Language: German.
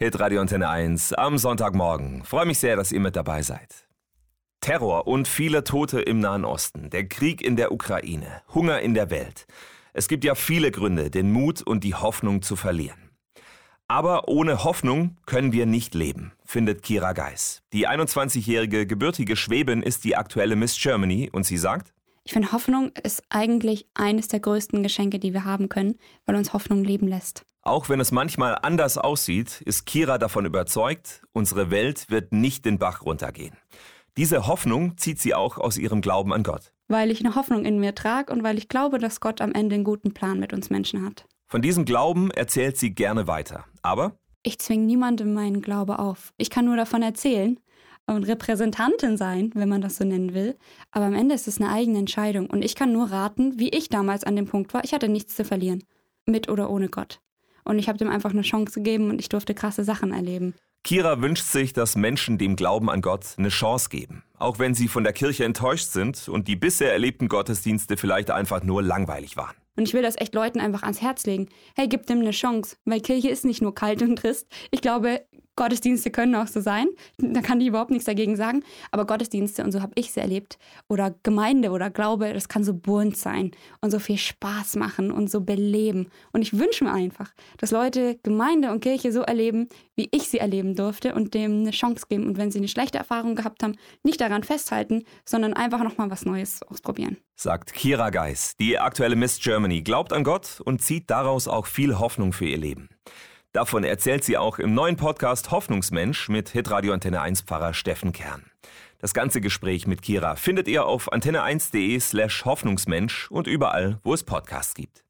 Hit Radio Antenne 1 am Sonntagmorgen. Freue mich sehr, dass ihr mit dabei seid. Terror und viele Tote im Nahen Osten, der Krieg in der Ukraine, Hunger in der Welt. Es gibt ja viele Gründe, den Mut und die Hoffnung zu verlieren. Aber ohne Hoffnung können wir nicht leben, findet Kira Geis. Die 21-jährige gebürtige Schwäbin ist die aktuelle Miss Germany und sie sagt, ich finde, Hoffnung ist eigentlich eines der größten Geschenke, die wir haben können, weil uns Hoffnung leben lässt. Auch wenn es manchmal anders aussieht, ist Kira davon überzeugt, unsere Welt wird nicht den Bach runtergehen. Diese Hoffnung zieht sie auch aus ihrem Glauben an Gott. Weil ich eine Hoffnung in mir trage und weil ich glaube, dass Gott am Ende einen guten Plan mit uns Menschen hat. Von diesem Glauben erzählt sie gerne weiter. Aber ich zwinge niemandem meinen Glaube auf. Ich kann nur davon erzählen und Repräsentantin sein, wenn man das so nennen will. Aber am Ende ist es eine eigene Entscheidung. Und ich kann nur raten, wie ich damals an dem Punkt war. Ich hatte nichts zu verlieren. Mit oder ohne Gott. Und ich habe dem einfach eine Chance gegeben und ich durfte krasse Sachen erleben. Kira wünscht sich, dass Menschen dem Glauben an Gott eine Chance geben. Auch wenn sie von der Kirche enttäuscht sind und die bisher erlebten Gottesdienste vielleicht einfach nur langweilig waren. Und ich will das echt Leuten einfach ans Herz legen. Hey, gib dem eine Chance, weil Kirche ist nicht nur kalt und trist. Ich glaube, Gottesdienste können auch so sein. Da kann ich überhaupt nichts dagegen sagen. Aber Gottesdienste, und so habe ich sie erlebt, oder Gemeinde oder Glaube, das kann so bunt sein und so viel Spaß machen und so beleben. Und ich wünsche mir einfach, dass Leute Gemeinde und Kirche so erleben, wie ich sie erleben durfte und dem eine Chance geben. Und wenn sie eine schlechte Erfahrung gehabt haben, nicht daran festhalten, sondern einfach nochmal was Neues ausprobieren. Sagt Kira Geis, die aktuelle Miss Germany, glaubt an Gott und zieht daraus auch viel Hoffnung für ihr Leben. Davon erzählt sie auch im neuen Podcast Hoffnungsmensch mit Hitradio Antenne 1 Pfarrer Steffen Kern. Das ganze Gespräch mit Kira findet ihr auf antenne1.de slash Hoffnungsmensch und überall, wo es Podcasts gibt.